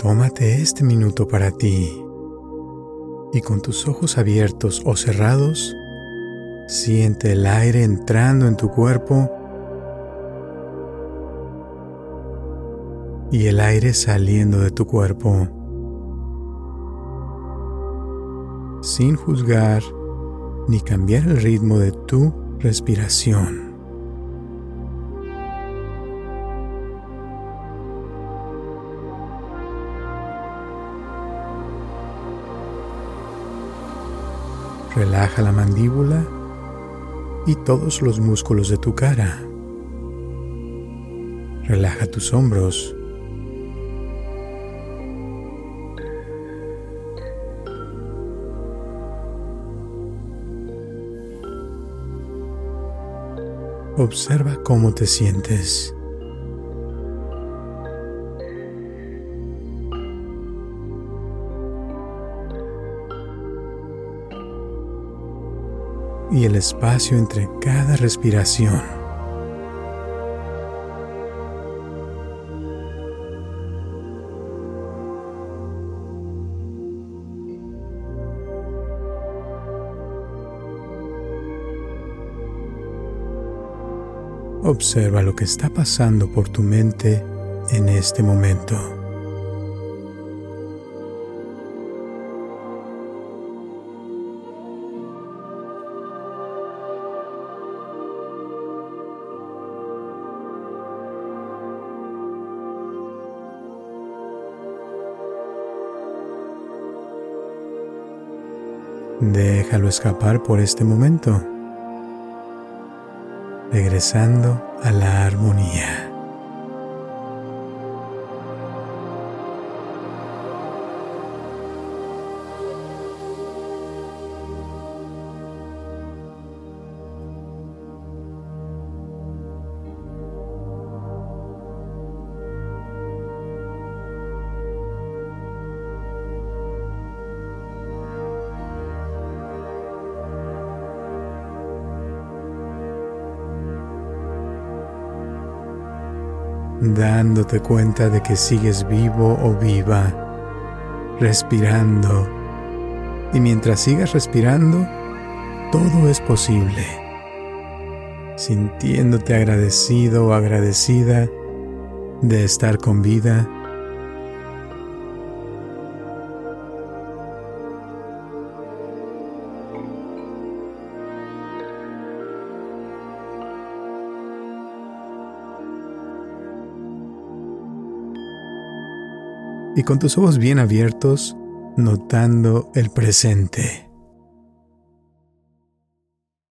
Tómate este minuto para ti y con tus ojos abiertos o cerrados, siente el aire entrando en tu cuerpo y el aire saliendo de tu cuerpo. Sin juzgar ni cambiar el ritmo de tu respiración. Relaja la mandíbula y todos los músculos de tu cara. Relaja tus hombros. Observa cómo te sientes. Y el espacio entre cada respiración. Observa lo que está pasando por tu mente en este momento. Déjalo escapar por este momento, regresando a la armonía. Dándote cuenta de que sigues vivo o viva, respirando. Y mientras sigas respirando, todo es posible. Sintiéndote agradecido o agradecida de estar con vida y con tus ojos bien abiertos, notando el presente.